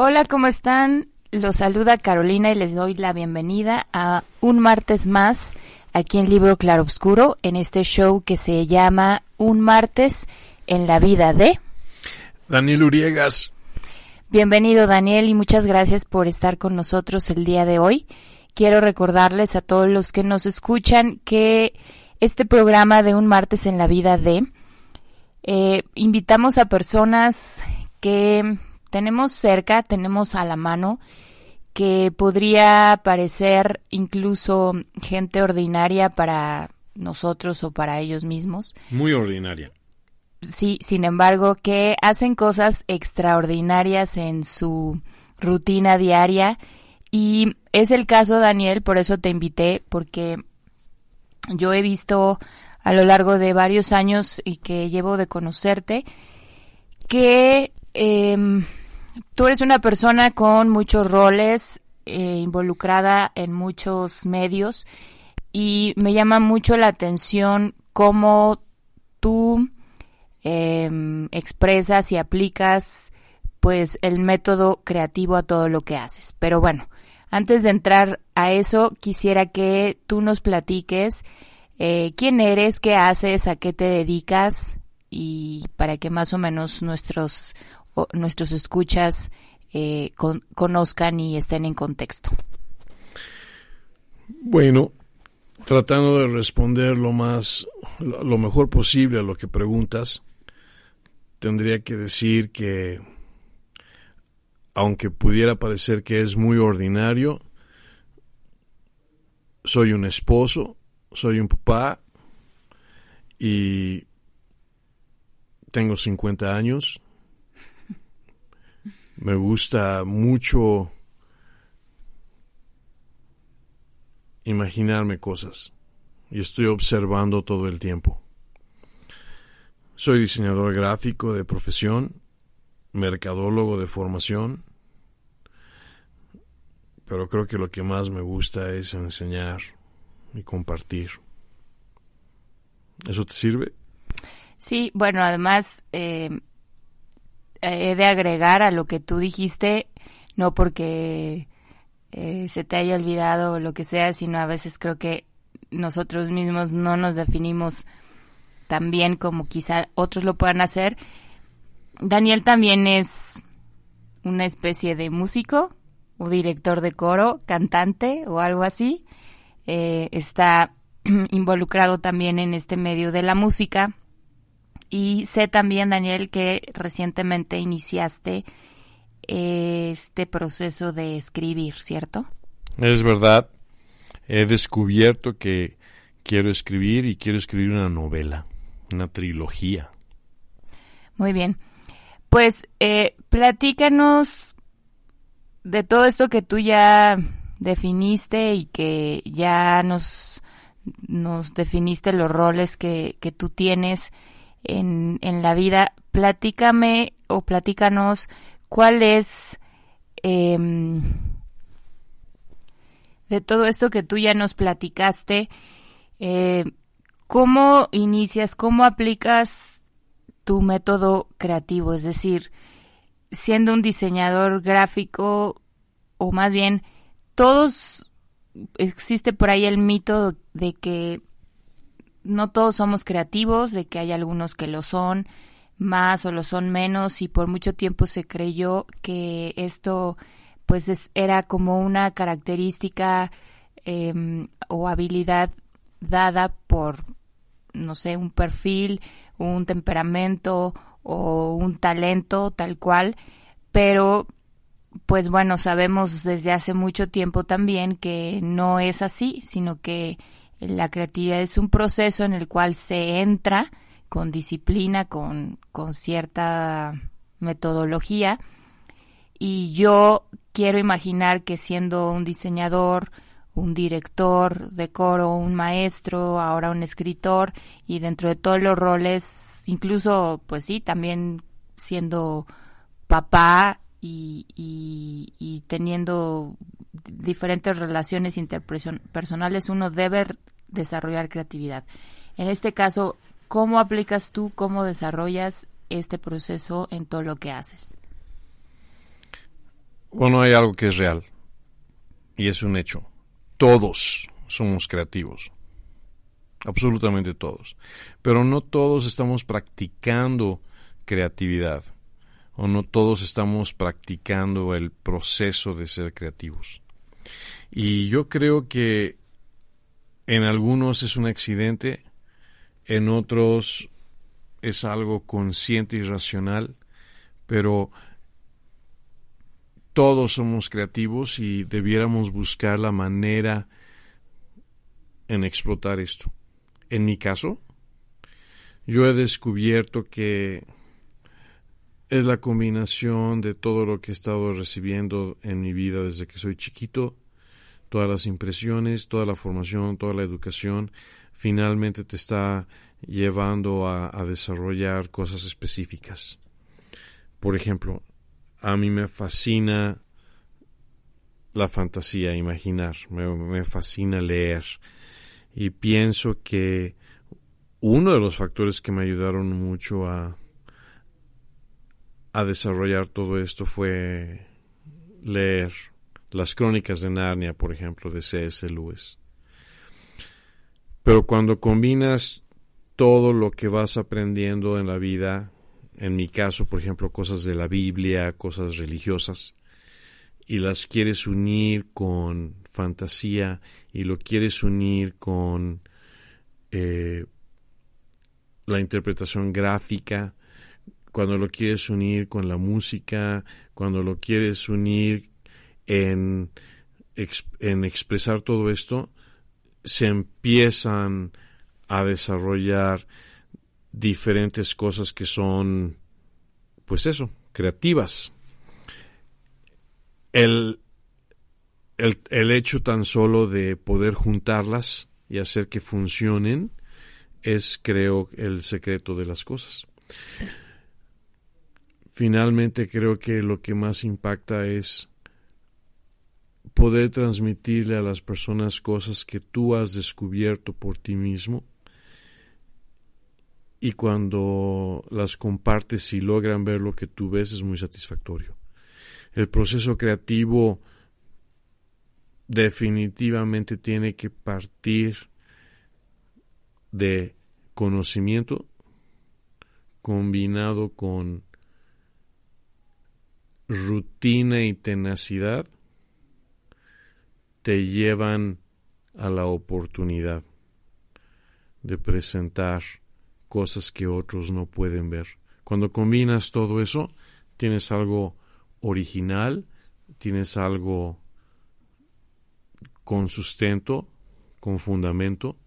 Hola, ¿cómo están? Los saluda Carolina y les doy la bienvenida a un martes más aquí en Libro Claroscuro, en este show que se llama Un martes en la vida de Daniel Uriegas. Bienvenido Daniel y muchas gracias por estar con nosotros el día de hoy. Quiero recordarles a todos los que nos escuchan que este programa de Un martes en la vida de eh, invitamos a personas que tenemos cerca, tenemos a la mano, que podría parecer incluso gente ordinaria para nosotros o para ellos mismos. Muy ordinaria. Sí, sin embargo, que hacen cosas extraordinarias en su rutina diaria. Y es el caso, Daniel, por eso te invité, porque yo he visto a lo largo de varios años y que llevo de conocerte, que eh, Tú eres una persona con muchos roles, eh, involucrada en muchos medios y me llama mucho la atención cómo tú em, expresas y aplicas pues el método creativo a todo lo que haces. Pero bueno, antes de entrar a eso, quisiera que tú nos platiques eh, quién eres, qué haces, a qué te dedicas y para que más o menos nuestros nuestros escuchas eh, conozcan y estén en contexto? Bueno, tratando de responder lo más, lo mejor posible a lo que preguntas, tendría que decir que, aunque pudiera parecer que es muy ordinario, soy un esposo, soy un papá y tengo 50 años me gusta mucho imaginarme cosas y estoy observando todo el tiempo. Soy diseñador gráfico de profesión, mercadólogo de formación, pero creo que lo que más me gusta es enseñar y compartir. ¿Eso te sirve? Sí, bueno, además eh, he de agregar a lo que tú dijiste, no porque eh, se te haya olvidado o lo que sea, sino a veces creo que nosotros mismos no nos definimos tan bien como quizá otros lo puedan hacer. Daniel también es una especie de músico o director de coro, cantante o algo así. Eh, está involucrado también en este medio de la música y sé también, Daniel, que recientemente iniciaste eh, este proceso de escribir, ¿cierto? Es verdad. He descubierto que quiero escribir y quiero escribir una novela, una trilogía. Muy bien. Pues eh, platícanos de todo esto que tú ya definiste y que ya nos, nos definiste los roles que, que tú tienes en, en la vida, platícame o platícanos cuál es, em, de todo esto que tú ya nos platicaste, eh, ¿cómo inicias, cómo aplicas tu método creativo? Es decir, siendo un diseñador gráfico, o más bien, todos, existe por ahí el mito de que no todos somos creativos, de que hay algunos que lo son más o lo son menos y por mucho tiempo se creyó que esto pues era como una característica em, o habilidad dada por no sé un perfil un temperamento o un talento tal cual. Pero pues bueno sabemos desde hace mucho tiempo también que no es así sino que la creatividad es un proceso en el cual se entra con disciplina, con, con cierta metodología. Y yo quiero imaginar que siendo un diseñador, un director de coro, un maestro, ahora un escritor, y dentro de todos los roles, incluso, pues sí, también siendo papá y, y, y teniendo diferentes relaciones interpersonales, uno debe desarrollar creatividad. En este caso, ¿cómo aplicas tú, cómo desarrollas este proceso en todo lo que haces? Bueno, hay algo que es real y es un hecho. Todos somos creativos. Absolutamente todos. Pero no todos estamos practicando creatividad o no todos estamos practicando el proceso de ser creativos. Y yo creo que en algunos es un accidente, en otros es algo consciente y racional, pero todos somos creativos y debiéramos buscar la manera en explotar esto. En mi caso, yo he descubierto que es la combinación de todo lo que he estado recibiendo en mi vida desde que soy chiquito, todas las impresiones, toda la formación, toda la educación, finalmente te está llevando a, desarrollar cosas específicas. Por ejemplo, a mí me fascina la fantasía, imaginar, me fascina leer y pienso que uno de los factores que me ayudaron mucho a a desarrollar todo esto fue leer las crónicas de Narnia, por ejemplo, de C.S. Lewis. Pero cuando combinas todo lo que vas aprendiendo en la vida, en mi caso, por ejemplo, cosas de la Biblia, cosas religiosas, y las quieres unir con fantasía y lo quieres unir con eh, la interpretación gráfica, cuando lo quieres unir con la música, cuando lo quieres unir en, en expresar todo esto, se empiezan a desarrollar diferentes cosas que son, pues eso, creativas. El, el, el, hecho tan solo de poder juntarlas y hacer que funcionen es, creo, el secreto de las cosas. Finalmente creo que lo que más impacta es poder transmitirle a las personas cosas que tú has descubierto por ti mismo y cuando las compartes y logran ver lo que tú ves es muy satisfactorio. El proceso creativo definitivamente tiene que partir de conocimiento combinado con rutina y tenacidad te llevan a la oportunidad de presentar cosas que otros no pueden ver. Cuando combinas todo eso, tienes algo original, tienes algo con sustento, con fundamento,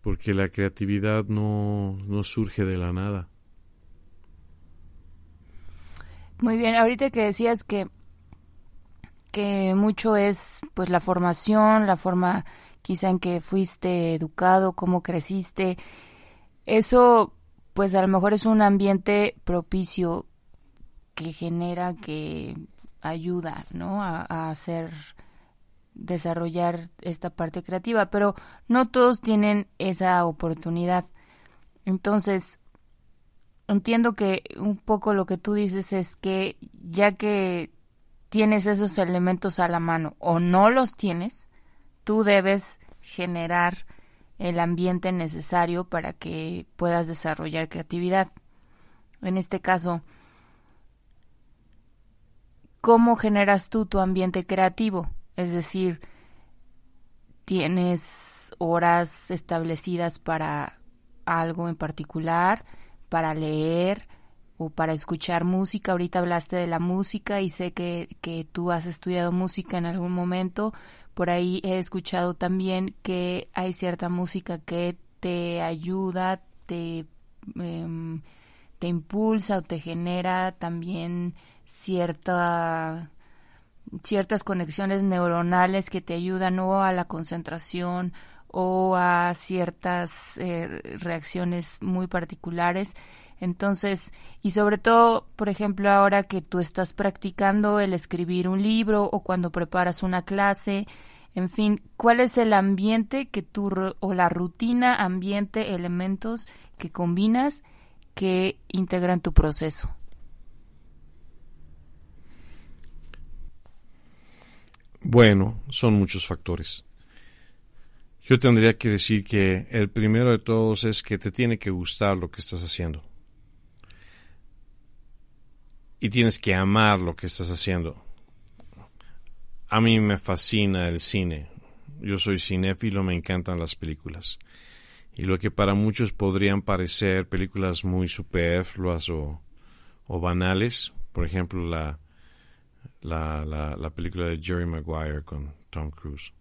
porque la creatividad no, no surge de la nada. Muy bien, ahorita que decías que que mucho es pues la formación, la forma quizá en que fuiste educado, cómo creciste. Eso pues a lo mejor es un ambiente propicio que genera, que ayuda, ¿no? A, a hacer desarrollar esta parte creativa, pero no todos tienen esa oportunidad. Entonces, entiendo que un poco lo que tú dices es que ya que tienes esos elementos a la mano o no los tienes, tú debes generar el ambiente necesario para que puedas desarrollar creatividad. En este caso, ¿cómo generas tú tu ambiente creativo? Es decir, ¿tienes horas establecidas para algo en particular, para leer o para escuchar música? Ahorita hablaste de la música y sé que, que tú has estudiado música en algún momento. Por ahí he escuchado también que hay cierta música que te ayuda, te, em, te impulsa o te genera también cierta ciertas conexiones neuronales que te ayudan o a la concentración o a ciertas eh, reacciones muy particulares. Entonces, y sobre todo, por ejemplo, ahora que tú estás practicando el escribir un libro o cuando preparas una clase, en fin, ¿cuál es el ambiente que tú o la rutina, ambiente, elementos que combinas que integran tu proceso? Bueno, son muchos factores. Yo tendría que decir que el primero de todos es que te tiene que gustar lo que estás haciendo. Y tienes que amar lo que estás haciendo. A mí me fascina el cine. Yo soy cinéfilo, me encantan las películas. Y lo que para muchos podrían parecer películas muy superfluas o, o banales, por ejemplo la, la, la, película de Jerry Maguire con Tom Cruise.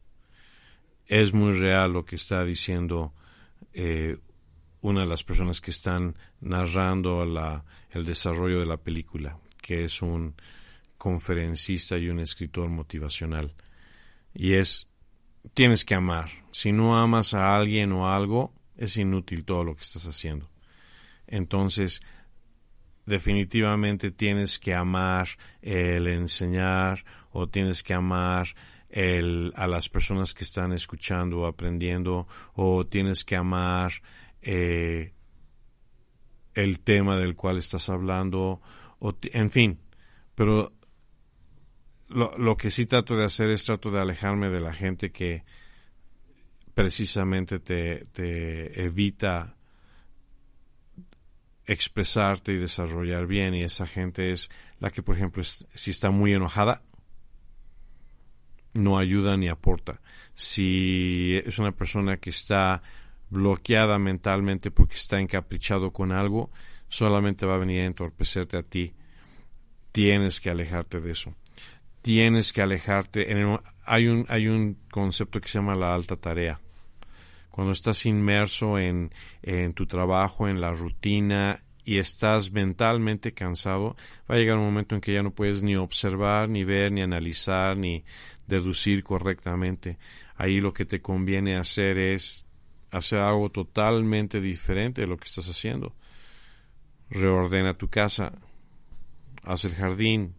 Es muy real lo que está diciendo eh, una de las personas que están narrando la, el desarrollo de la película, que es un conferencista y un escritor motivacional. Y es, tienes que amar. Si no amas a alguien o algo, es inútil todo lo que estás haciendo. Entonces, definitivamente tienes que amar el enseñar o tienes que amar el, a las personas que están escuchando aprendiendo o tienes que amar eh, el tema del cual estás hablando o en fin. Pero lo, que sí trato de hacer es trato de alejarme de la gente que precisamente te, te evita expresarte y desarrollar bien y esa gente es la que por ejemplo si está muy enojada no ayuda ni aporta. Si es una persona que está bloqueada mentalmente porque está encaprichado con algo solamente va a venir a entorpecerte a ti. Tienes que alejarte de eso. Tienes que alejarte. Hay un hay un concepto que se llama la alta tarea. Cuando estás inmerso en, en tu trabajo, en la rutina y estás mentalmente cansado, va a llegar un momento en que ya no puedes ni observar, ni ver, ni analizar, ni deducir correctamente. Ahí lo que te conviene hacer es hacer algo totalmente diferente de lo que estás haciendo. Reordena tu casa, haz el jardín,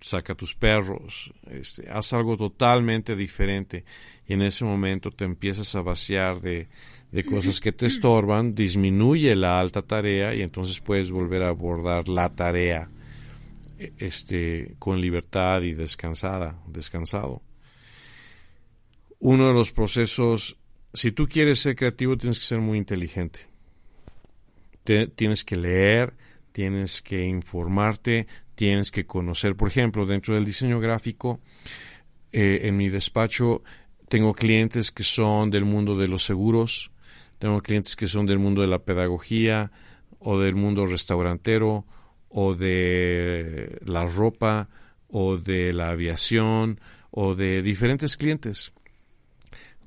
saca tus perros, este, haz algo totalmente diferente y en ese momento te empiezas a vaciar de, de cosas que te estorban, disminuye la alta tarea y entonces puedes volver a abordar la tarea este, con libertad y descansada, descansado. Uno de los procesos, si tú quieres ser creativo, tienes que ser muy inteligente. tienes que leer, tienes que informarte, tienes que conocer. Por ejemplo, dentro del diseño gráfico, eh, en mi despacho tengo clientes que son del mundo de los seguros, tengo clientes que son del mundo de la pedagogía o del mundo restaurantero o de la ropa o de la aviación o de diferentes clientes.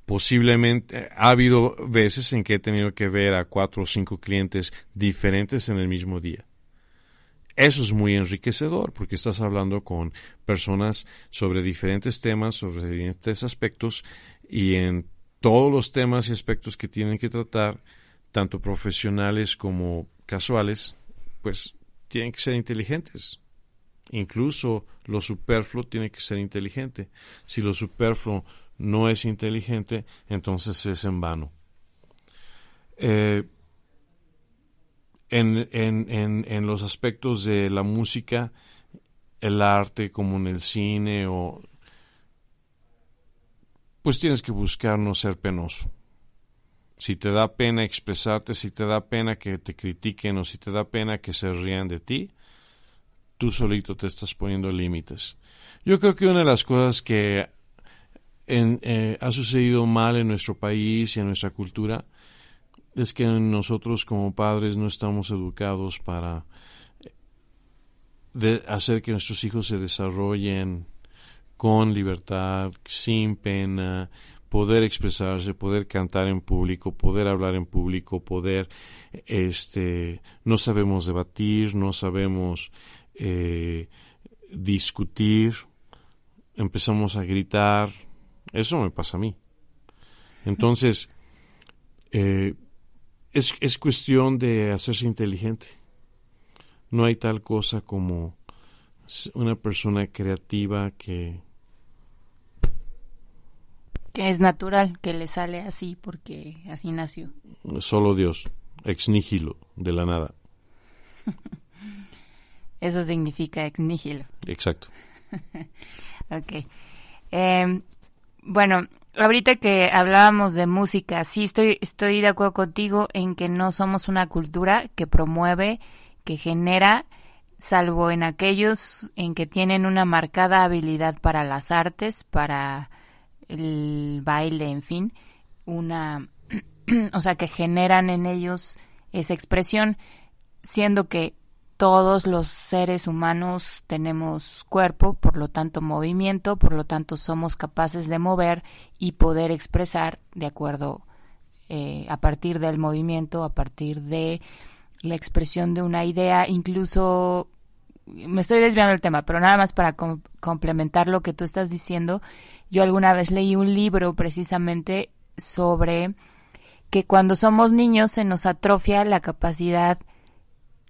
Posiblemente ha habido veces en que he tenido que ver a cuatro o cinco clientes diferentes en el mismo día. Eso es muy enriquecedor porque estás hablando con personas sobre diferentes temas, sobre diferentes aspectos y en todos los temas y aspectos que tienen que tratar, tanto profesionales como casuales, pues tienen que ser inteligentes. Incluso lo superfluo tiene que ser inteligente. Si lo superfluo no es inteligente, entonces es en vano. Eh, en, en, en, los aspectos de la música, el arte, como en el cine, o pues tienes que buscar no ser penoso. Si te da pena expresarte, si te da pena que te critiquen o si te da pena que se rían de ti, tú solito te estás poniendo límites. Yo creo que una de las cosas que eh, ha sucedido mal en nuestro país y en nuestra cultura es que nosotros como padres no estamos educados para eh, hacer que nuestros hijos se desarrollen con libertad, sin pena, poder expresarse, poder cantar en público, poder hablar en público, poder, este, no sabemos debatir, no sabemos eh, discutir, empezamos a gritar, eso me pasa a mí. Entonces, eh, es, es cuestión de hacerse inteligente. No hay tal cosa como una persona creativa que... Que es natural, que le sale así porque así nació. Solo Dios, ex nihilo, de la nada. Eso significa ex nihilo. Exacto. ok. Eh, bueno, ahorita que hablábamos de música, sí estoy, estoy de acuerdo contigo en que no somos una cultura que promueve, que genera, salvo en aquellos en que tienen una marcada habilidad para las artes, para el baile, en fin, una, o sea, que generan en ellos esa expresión, siendo que todos los seres humanos tenemos cuerpo, por lo tanto movimiento, por lo tanto somos capaces de mover y poder expresar de acuerdo eh, a partir del movimiento, a partir de la expresión de una idea, incluso me estoy desviando del tema, pero nada más para complementar lo que tú estás diciendo, yo alguna vez leí un libro precisamente sobre que cuando somos niños se nos atrofia la capacidad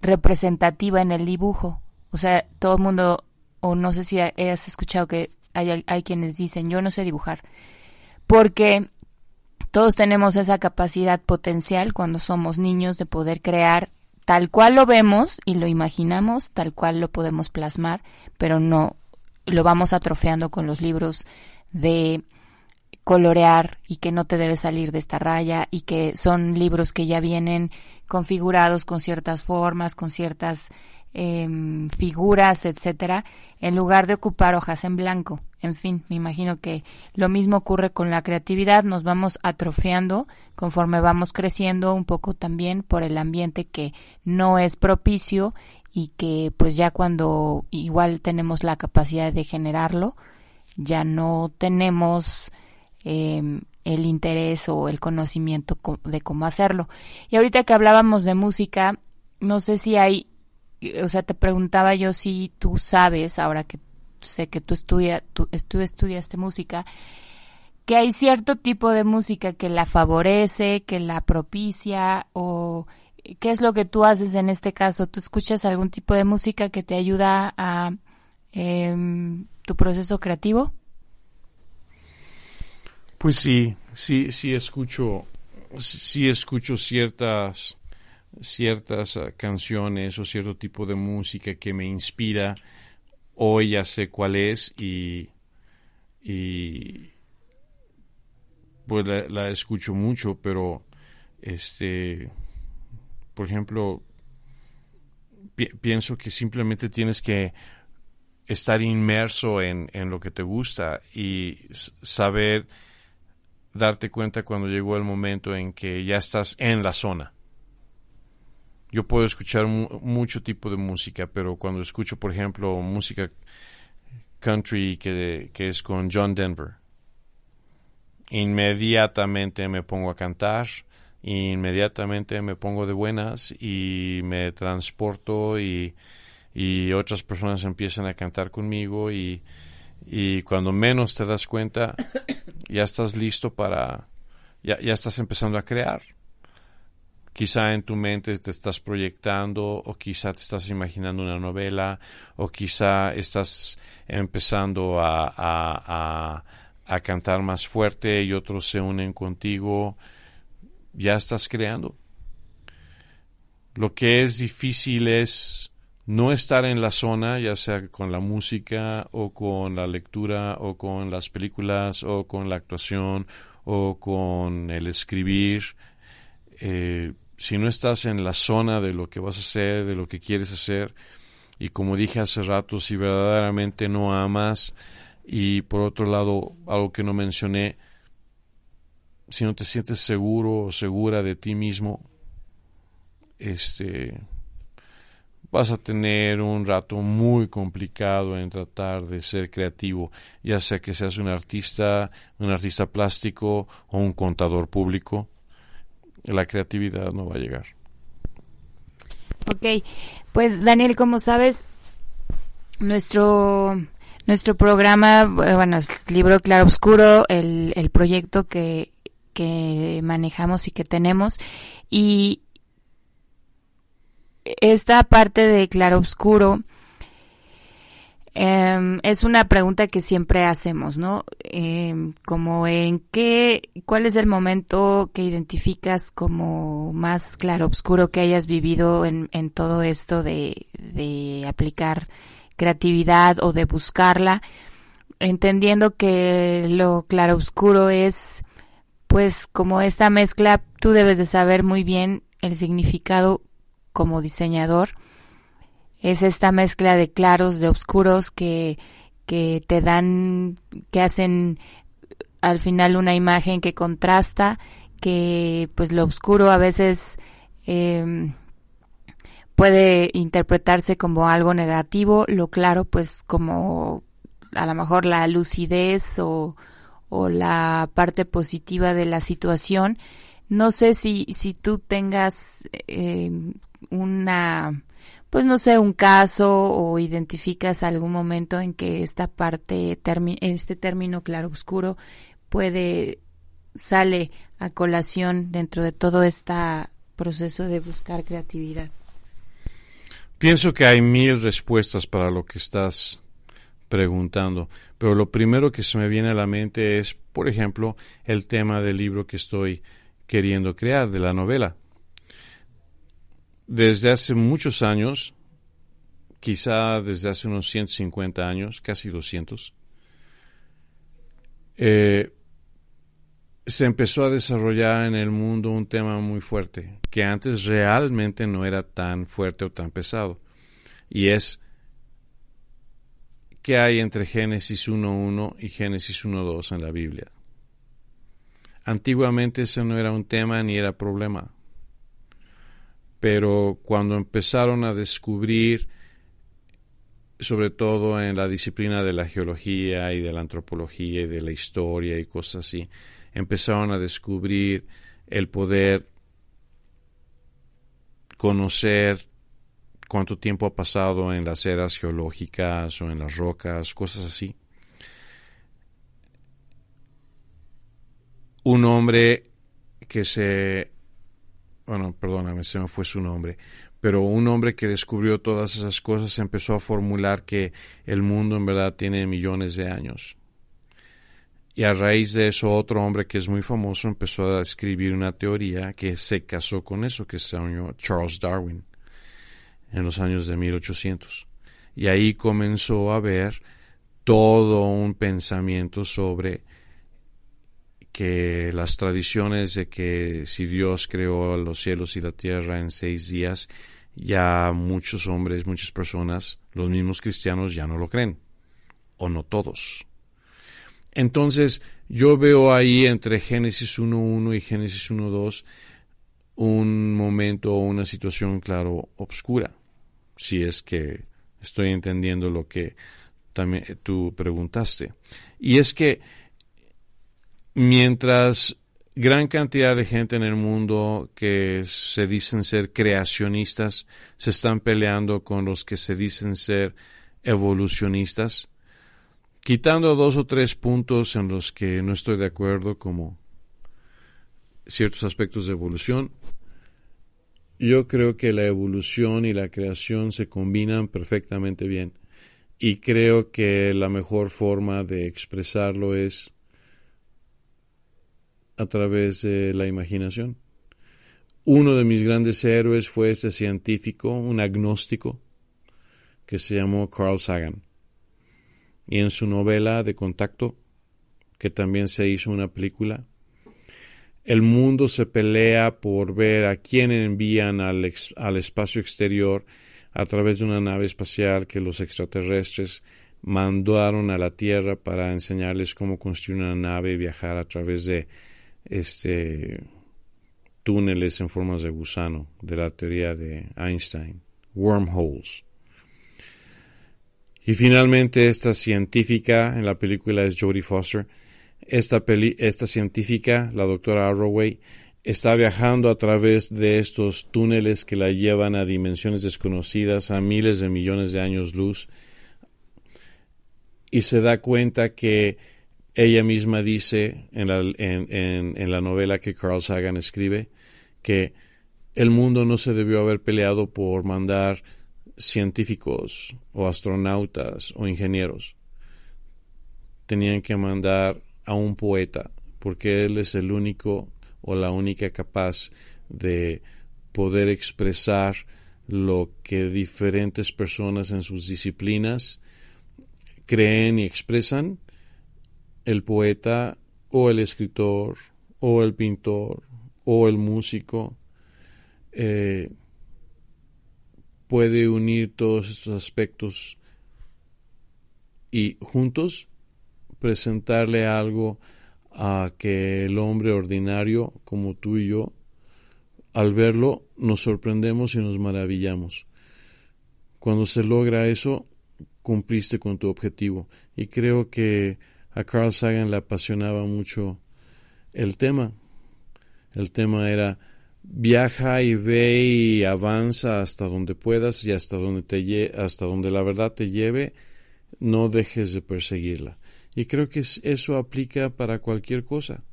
representativa en el dibujo. O sea, todo el mundo, o no sé si has escuchado que hay, hay quienes dicen, yo no sé dibujar. Porque todos tenemos esa capacidad potencial cuando somos niños de poder crear tal cual lo vemos y lo imaginamos, tal cual lo podemos plasmar, pero no lo vamos atrofeando con los libros de colorear y que no te debe salir de esta raya y que son libros que ya vienen configurados con ciertas formas, con ciertas em, figuras, etcétera, en lugar de ocupar hojas en blanco. En fin, me imagino que lo mismo ocurre con la creatividad, nos vamos atrofiando conforme vamos creciendo un poco también por el ambiente que no es propicio y que pues ya cuando igual tenemos la capacidad de generarlo, ya no tenemos Em, el interés o el conocimiento de cómo hacerlo. Y ahorita que hablábamos de música, no sé si hay, o sea, te preguntaba yo si tú sabes, ahora que sé que tú, estudia, estudiaste música, que hay cierto tipo de música que la favorece, que la propicia o qué es lo que tú haces en este caso. ¿Tú escuchas algún tipo de música que te ayuda a em, tu proceso creativo? Pues sí, sí, sí escucho, sí escucho ciertas, ciertas ah, canciones o cierto tipo de música que me inspira. Hoy ya sé cuál es y, y pues la, escucho mucho, pero este, por ejemplo, pienso que simplemente tienes que estar inmerso en, en lo que te gusta y saber darte cuenta cuando llegó el momento en que ya estás en la zona. Yo puedo escuchar mucho tipo de música, pero cuando escucho, por ejemplo, música country que, que es con John Denver, inmediatamente me pongo a cantar, inmediatamente me pongo de buenas y me transporto y, y otras personas empiezan a cantar conmigo y, y cuando menos te das cuenta, ya estás listo para, ya, ya estás empezando a crear. quizá en tu mente te estás proyectando o quizá te estás imaginando una novela o quizá estás empezando a, a, a, cantar más fuerte y otros se unen contigo, ya estás creando. Lo que es difícil es no estar en la zona, ya sea con la música o con la lectura o con las películas o con la actuación o con el escribir. Eh, si no estás en la zona de lo que vas a hacer, de lo que quieres hacer, y como dije hace rato, si verdaderamente no amas, y por otro lado, algo que no mencioné, si no te sientes seguro o segura de ti mismo, este vas a tener un rato muy complicado en tratar de ser creativo, ya sea que seas un artista, un artista plástico o un contador público la creatividad no va a llegar. Ok, pues Daniel, como sabes, nuestro nuestro programa, bueno, es Libro Claro Oscuro, el, el proyecto que, que manejamos y que tenemos, y esta parte de Claro Oscuro Em, es una pregunta que siempre hacemos, ¿no? Eh, como en qué, cuál es el momento que identificas como más claro oscuro que hayas vivido en, en todo esto de, de aplicar creatividad o de buscarla, entendiendo que lo claro oscuro es, pues, como esta mezcla, tú debes de saber muy bien el significado como diseñador es esta mezcla de claros, de oscuros que, que te dan, que hacen al final una imagen que contrasta, que pues lo oscuro a veces em, puede interpretarse como algo negativo, lo claro pues como a lo mejor la lucidez o, o la parte positiva de la situación. No sé si, si tú tengas em, una pues no sé, un caso o identificas algún momento en que esta parte, este término claroscuro puede, sale a colación dentro de todo este proceso de buscar creatividad? Pienso que hay mil respuestas para lo que estás preguntando, pero lo primero que se me viene a la mente es, por ejemplo, el tema del libro que estoy queriendo crear, de la novela desde hace muchos años, quizá desde hace unos 150 años, casi 200, eh, se empezó a desarrollar en el mundo un tema muy fuerte, que antes realmente no era tan fuerte o tan pesado, y es qué hay entre Génesis 1.1 y Génesis 1.2 en la Biblia. Antiguamente ese no era un tema ni era problema pero cuando empezaron a descubrir, sobre todo en la disciplina de la geología y de la antropología y de la historia y cosas así, empezaron a descubrir el poder conocer cuánto tiempo ha pasado en las eras geológicas o en las rocas, cosas así. Un hombre que se bueno, perdóname, se me fue su nombre, pero un hombre que descubrió todas esas cosas empezó a formular que el mundo en verdad tiene millones de años. Y a raíz de eso otro hombre que es muy famoso empezó a escribir una teoría que se casó con eso, que se llamó Charles Darwin, en los años de 1800. Y ahí comenzó a haber todo un pensamiento sobre que las tradiciones de que si Dios creó los cielos y la tierra en seis días, ya muchos hombres, muchas personas, los mismos cristianos ya no lo creen, o no todos. Entonces, yo veo ahí entre Génesis 1.1 y Génesis 1.2 un momento o una situación, claro, obscura, si es que estoy entendiendo lo que también tú preguntaste. Y es que mientras gran cantidad de gente en el mundo que se dicen ser creacionistas se están peleando con los que se dicen ser evolucionistas, quitando dos o tres puntos en los que no estoy de acuerdo, como ciertos aspectos de evolución, yo creo que la evolución y la creación se combinan perfectamente bien. Y creo que la mejor forma de expresarlo es a través de la imaginación. Uno de mis grandes héroes fue ese científico, un agnóstico, que se llamó Carl Sagan. Y en su novela de contacto, que también se hizo una película, el mundo se pelea por ver a quién envían al, al espacio exterior a través de una nave espacial que los extraterrestres mandaron a la Tierra para enseñarles cómo construir una nave y viajar a través de este túneles en formas de gusano de la teoría de Einstein, wormholes. Y finalmente esta científica en la película es Jodie Foster. Esta, esta científica, la doctora Arroway, está viajando a través de estos túneles que la llevan a dimensiones desconocidas, a miles de millones de años luz, y se da cuenta que ella misma dice en la, en, la novela que Carl Sagan escribe que el mundo no se debió haber peleado por mandar científicos o astronautas o ingenieros. Tenían que mandar a un poeta, porque él es el único o la única capaz de poder expresar lo que diferentes personas en sus disciplinas creen y expresan, el poeta o el escritor o el pintor o el músico eh, puede unir todos estos aspectos y juntos presentarle algo a que el hombre ordinario como tú y yo, al verlo, nos sorprendemos y nos maravillamos. Cuando se logra eso, cumpliste con tu objetivo. Y creo que a Carl Sagan le apasionaba mucho el tema. El tema era viaja y ve y avanza hasta donde puedas y hasta donde te hasta donde la verdad te lleve, no dejes de perseguirla. Y creo que eso aplica para cualquier cosa.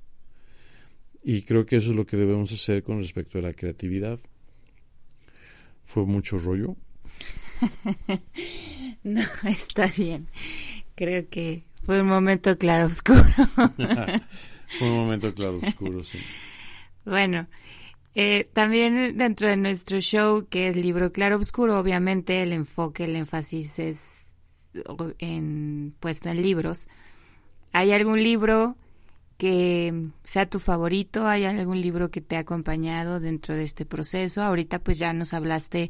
Y creo que eso es lo que debemos hacer con respecto a la creatividad. ¿Fue mucho rollo? no, está bien. Creo que fue un momento claro oscuro. fue un momento claro oscuro, sí. Bueno, eh, también dentro de nuestro show, que es Libro Claro Oscuro, obviamente el enfoque, el énfasis es en, puesto en libros. ¿Hay algún libro que sea tu favorito? ¿Hay algún libro que te ha acompañado dentro de este proceso? Ahorita pues ya nos hablaste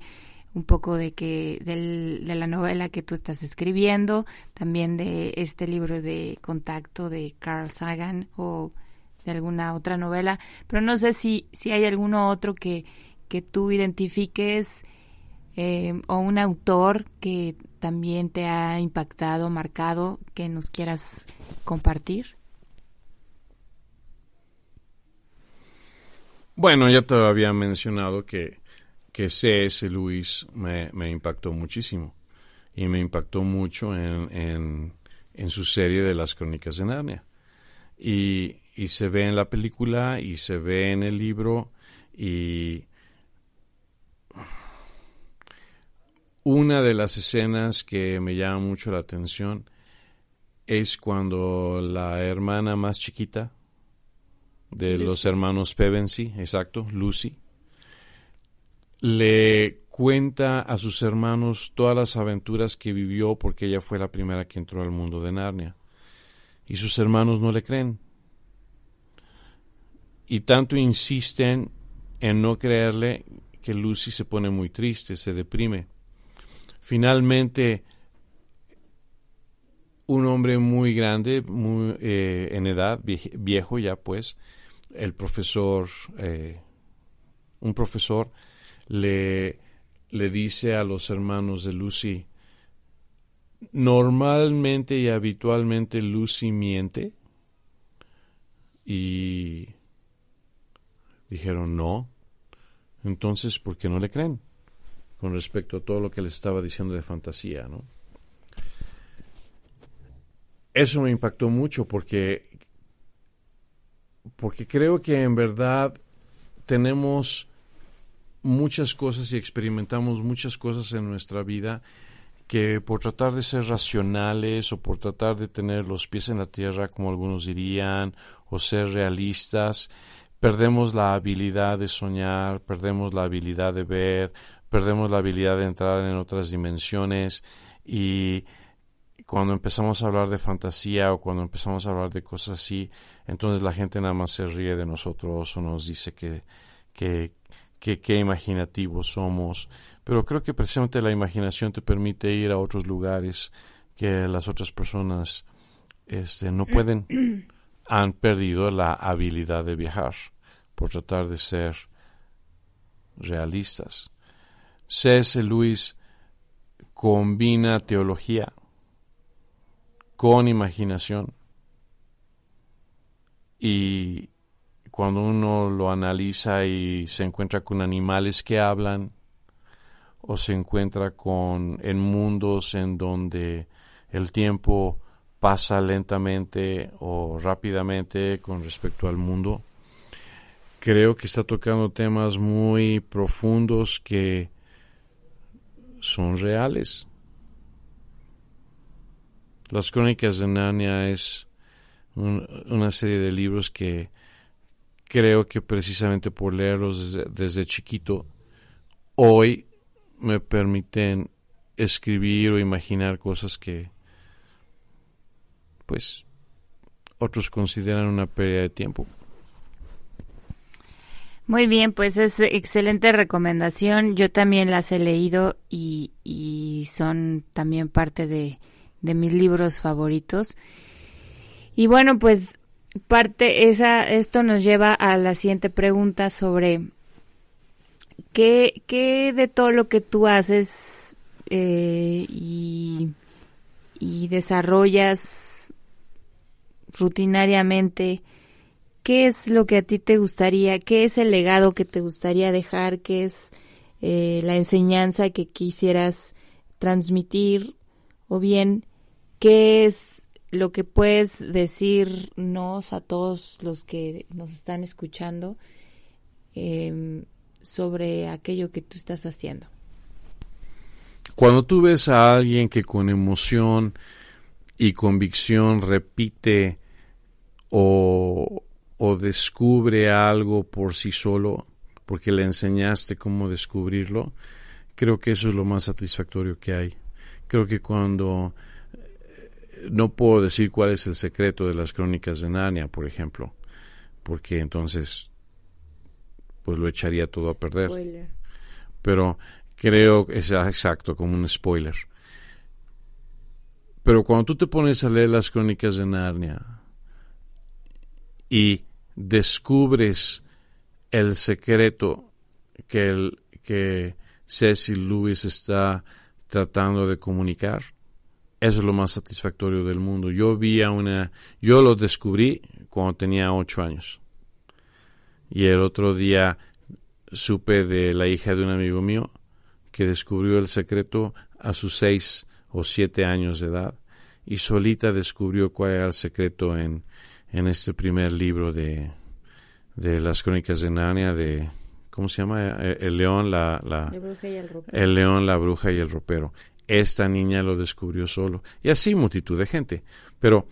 un poco de que de la novela que tú estás escribiendo, también de este libro de contacto de Carl Sagan o de alguna otra novela, pero no sé si, si hay alguno otro que, que tú identifiques eh, o un autor que también te ha impactado, marcado, que nos quieras compartir. Bueno, ya te había mencionado que, que C.S. Luis me, me, impactó muchísimo y me impactó mucho en, en, en su serie de las crónicas de Narnia. Y, y se ve en la película y se ve en el libro y una de las escenas que me llama mucho la atención es cuando la hermana más chiquita de los hermanos Pevensey, exacto, Lucy, le cuenta a sus hermanos todas las aventuras que vivió porque ella fue la primera que entró al mundo de Narnia. Y sus hermanos no le creen y tanto insisten en no creerle que Lucy se pone muy triste, se deprime. Finalmente, un hombre muy grande, muy, eh, en edad, viejo ya pues, el profesor, eh, un profesor le, le dice a los hermanos de Lucy, normalmente y habitualmente Lucy miente y Dijeron no. Entonces, ¿por qué no le creen? Con respecto a todo lo que les estaba diciendo de fantasía, ¿no? Eso me impactó mucho porque porque creo que en verdad tenemos muchas cosas y experimentamos muchas cosas en nuestra vida que por tratar de ser racionales o por tratar de tener los pies en la tierra, como algunos dirían, o ser realistas, perdemos la habilidad de soñar, perdemos la habilidad de ver, perdemos la habilidad de entrar en otras dimensiones. Y cuando empezamos a hablar de fantasía o cuando empezamos a hablar de cosas así, entonces la gente nada más se ríe de nosotros o nos dice que, que, que qué imaginativos somos, pero creo que precisamente la imaginación te permite ir a otros lugares que las otras personas este, no pueden, han perdido la habilidad de viajar por tratar de ser realistas. C.S. Lewis combina teología con imaginación y cuando uno lo analiza y se encuentra con animales que hablan o se encuentra con en mundos en donde el tiempo pasa lentamente o rápidamente con respecto al mundo. Creo que está tocando temas muy profundos que son reales. Las crónicas de Narnia es una serie de libros que creo que precisamente por leerlos desde, chiquito, hoy me permiten escribir o imaginar cosas que pues otros consideran una pérdida de tiempo. Muy bien, pues es excelente recomendación. Yo también las he leído y, y son también parte de, de mis libros favoritos. Y bueno, pues parte esa esto nos lleva a la siguiente pregunta sobre qué, qué de todo lo que tú haces eh, y, y desarrollas rutinariamente qué es lo que a ti te gustaría qué es el legado que te gustaría dejar qué es eh, la enseñanza que quisieras transmitir o bien qué es lo que puedes decirnos a todos los que nos están escuchando em, sobre aquello que tú estás haciendo. Cuando tú ves a alguien que con emoción y convicción repite o, o descubre algo por sí solo, porque le enseñaste cómo descubrirlo, creo que eso es lo más satisfactorio que hay. Creo que cuando no puedo decir cuál es el secreto de las crónicas de Narnia, por ejemplo, porque entonces pues lo echaría todo a perder. Pero creo que es exacto, como un spoiler. Pero cuando tú te pones a leer las crónicas de Narnia y descubres el secreto que, el, que Cecil Lewis está tratando de comunicar, eso es lo más satisfactorio del mundo. Yo vi a una, yo lo descubrí cuando tenía ocho años. Y el otro día supe de la hija de un amigo mío que descubrió el secreto a sus seis o siete años de edad y solita descubrió cuál era el secreto en, en este primer libro de, de las crónicas de Narnia de ¿cómo se llama? El, león, la, la, el león, la bruja y el ropero esta niña lo descubrió solo. Y así multitud de gente. Pero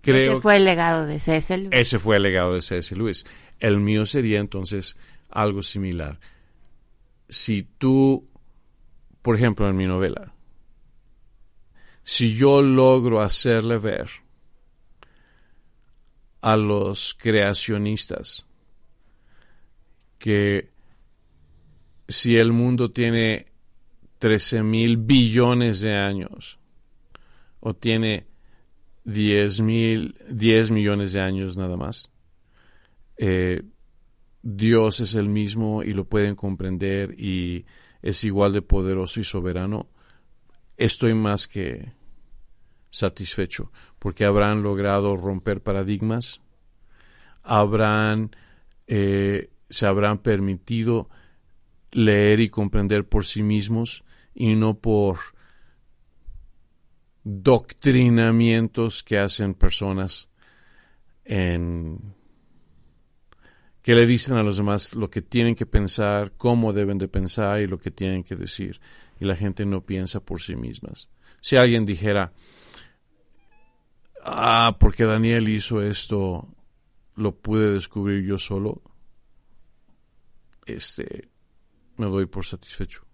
creo... Ese fue el legado de C.S. Lewis. Ese fue el legado de C.S. Lewis. El mío sería entonces algo similar. Si tú, por ejemplo, en mi novela, si yo logro hacerle ver a los creacionistas que si el mundo tiene 13 mil billones de años o tiene 10, mil, 10 millones de años nada más. Eh, Dios es el mismo y lo pueden comprender y es igual de poderoso y soberano. Estoy más que satisfecho porque habrán logrado romper paradigmas, habrán, eh, se habrán permitido leer y comprender por sí mismos y no por doctrinamientos que hacen personas en que le dicen a los demás lo que tienen que pensar, cómo deben de pensar y lo que tienen que decir. Y la gente no piensa por sí mismas. Si alguien dijera, ah, porque Daniel hizo esto, lo pude descubrir yo solo, este, me doy por satisfecho.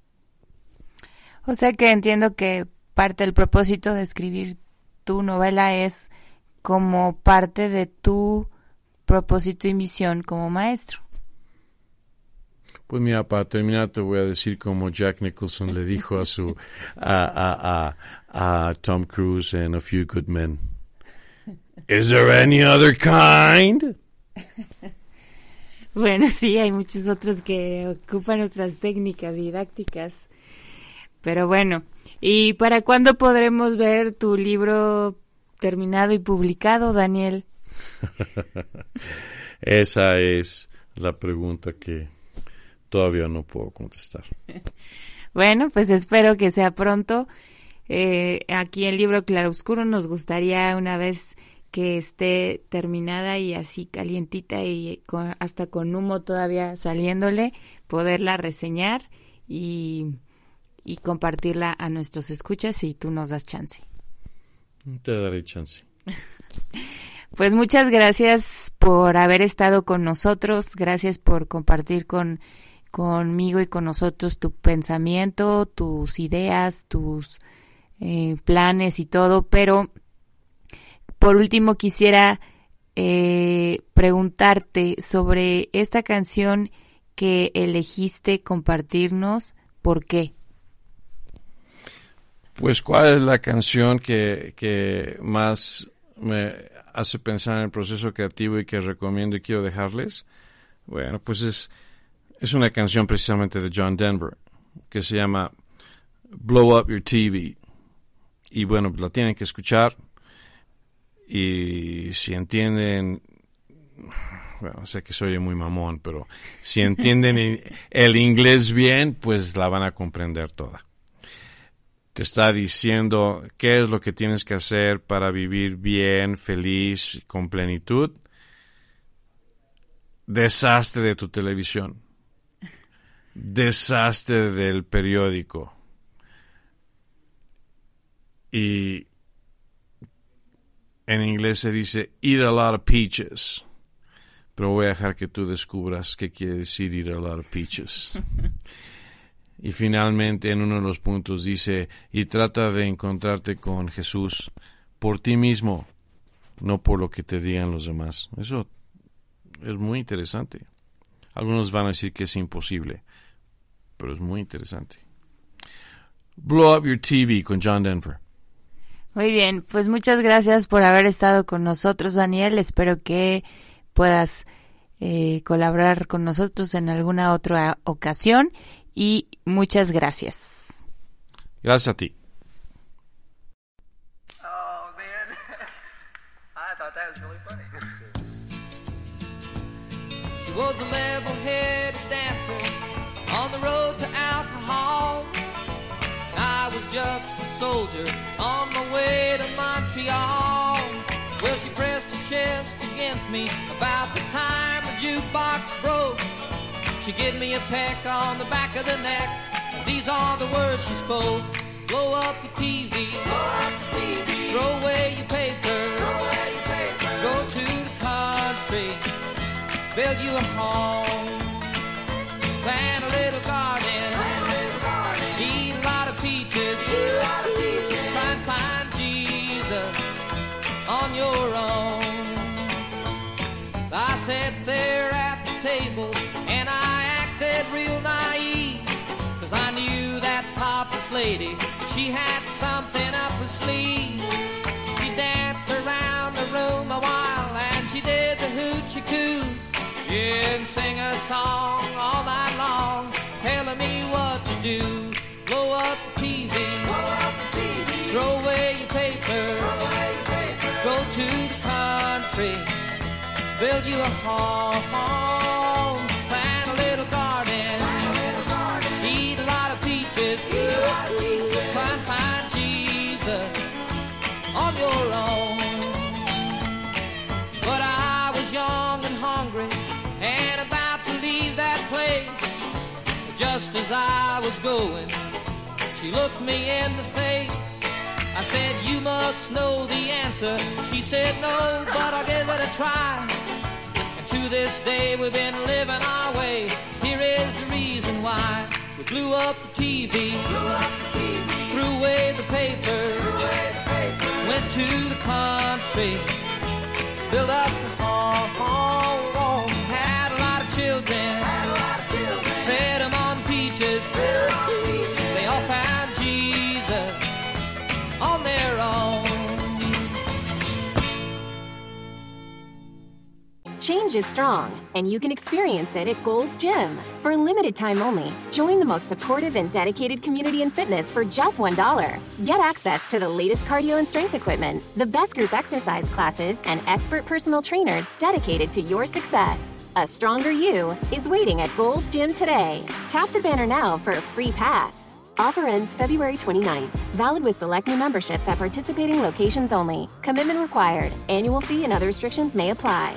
O sea que entiendo que parte del propósito de escribir tu novela es como parte de tu propósito y misión como maestro. Pues mira, para terminar te voy a decir como Jack Nicholson le dijo a su a, a, a, Tom Cruise en A Few Good Men. Is there any other kind? Bueno, sí, hay muchos otros que ocupan otras técnicas didácticas. Pero bueno, ¿y para cuándo podremos ver tu libro terminado y publicado, Daniel? Esa es la pregunta que todavía no puedo contestar. bueno, pues espero que sea pronto. Eh, aquí en Libro Claroscuro nos gustaría una vez que esté terminada y así calientita y hasta con humo todavía saliéndole, poderla reseñar y, y compartirla a nuestros escuchas si tú nos das chance. Te daré chance. Pues muchas gracias por haber estado con nosotros, gracias por compartir con conmigo y con nosotros tu pensamiento, tus ideas, tus eh, planes y todo, pero por último quisiera eh, preguntarte sobre esta canción que elegiste compartirnos, ¿por qué? Pues cuál es la canción que, que más me hace pensar en el proceso creativo y que recomiendo y quiero dejarles? Bueno, pues es, es una canción precisamente de John Denver que se llama Blow Up Your TV. Y bueno, la tienen que escuchar y si entienden, bueno, sé que soy muy mamón, pero si entienden el inglés bien, pues la van a comprender toda te está diciendo qué es lo que tienes que hacer para vivir bien, feliz, con plenitud, desastre de tu televisión, desastre del periódico. Y en inglés se dice eat a lot of peaches. Pero voy a dejar que tú descubras qué quiere decir eat a lot of peaches. Y finalmente en uno de los puntos dice, y trata de encontrarte con Jesús por ti mismo, no por lo que te digan los demás. Eso es muy interesante. Algunos van a decir que es imposible, pero es muy interesante. Blow Up Your TV con John Denver. Muy bien, pues muchas gracias por haber estado con nosotros, Daniel. Espero que puedas eh, colaborar con nosotros en alguna otra ocasión y muchas gracias. Gracias a ti. Oh man, I thought that was really funny. She was a level-headed dancer on the road to alcohol. I was just a soldier on my way to Montreal. Well, she pressed her chest against me about the time the jukebox broke. She gave me a peck on the back of the neck. These are the words she spoke. Blow up your TV. Blow up your TV. Throw away your paper. Throw away your paper. Go to the country. Build you a home. Plant a little garden. Plant a little garden. Eat a lot of peaches. Eat a lot of peaches. Try and find Jesus on your own. I sat there at the table and I acted real naive. Cause I knew that topless lady, she had something up her sleeve. She danced around the room a while and she did the hoochie coo. Yeah, and sing a song all night long, telling me what to do. Blow up the TV, Blow up the TV. Throw away your paper, Throw away your paper. go to the country, build you a home. As I was going. She looked me in the face. I said, You must know the answer. She said, No, but I'll give it a try. And to this day, we've been living our way. Here is the reason why. We blew up the TV, threw away the paper, went to the country, built us Change is strong, and you can experience it at Gold's Gym. For a limited time only, join the most supportive and dedicated community in fitness for just $1. Get access to the latest cardio and strength equipment, the best group exercise classes, and expert personal trainers dedicated to your success. A stronger you is waiting at Gold's Gym today. Tap the banner now for a free pass. Offer ends February 29th. Valid with select new memberships at participating locations only. Commitment required. Annual fee and other restrictions may apply.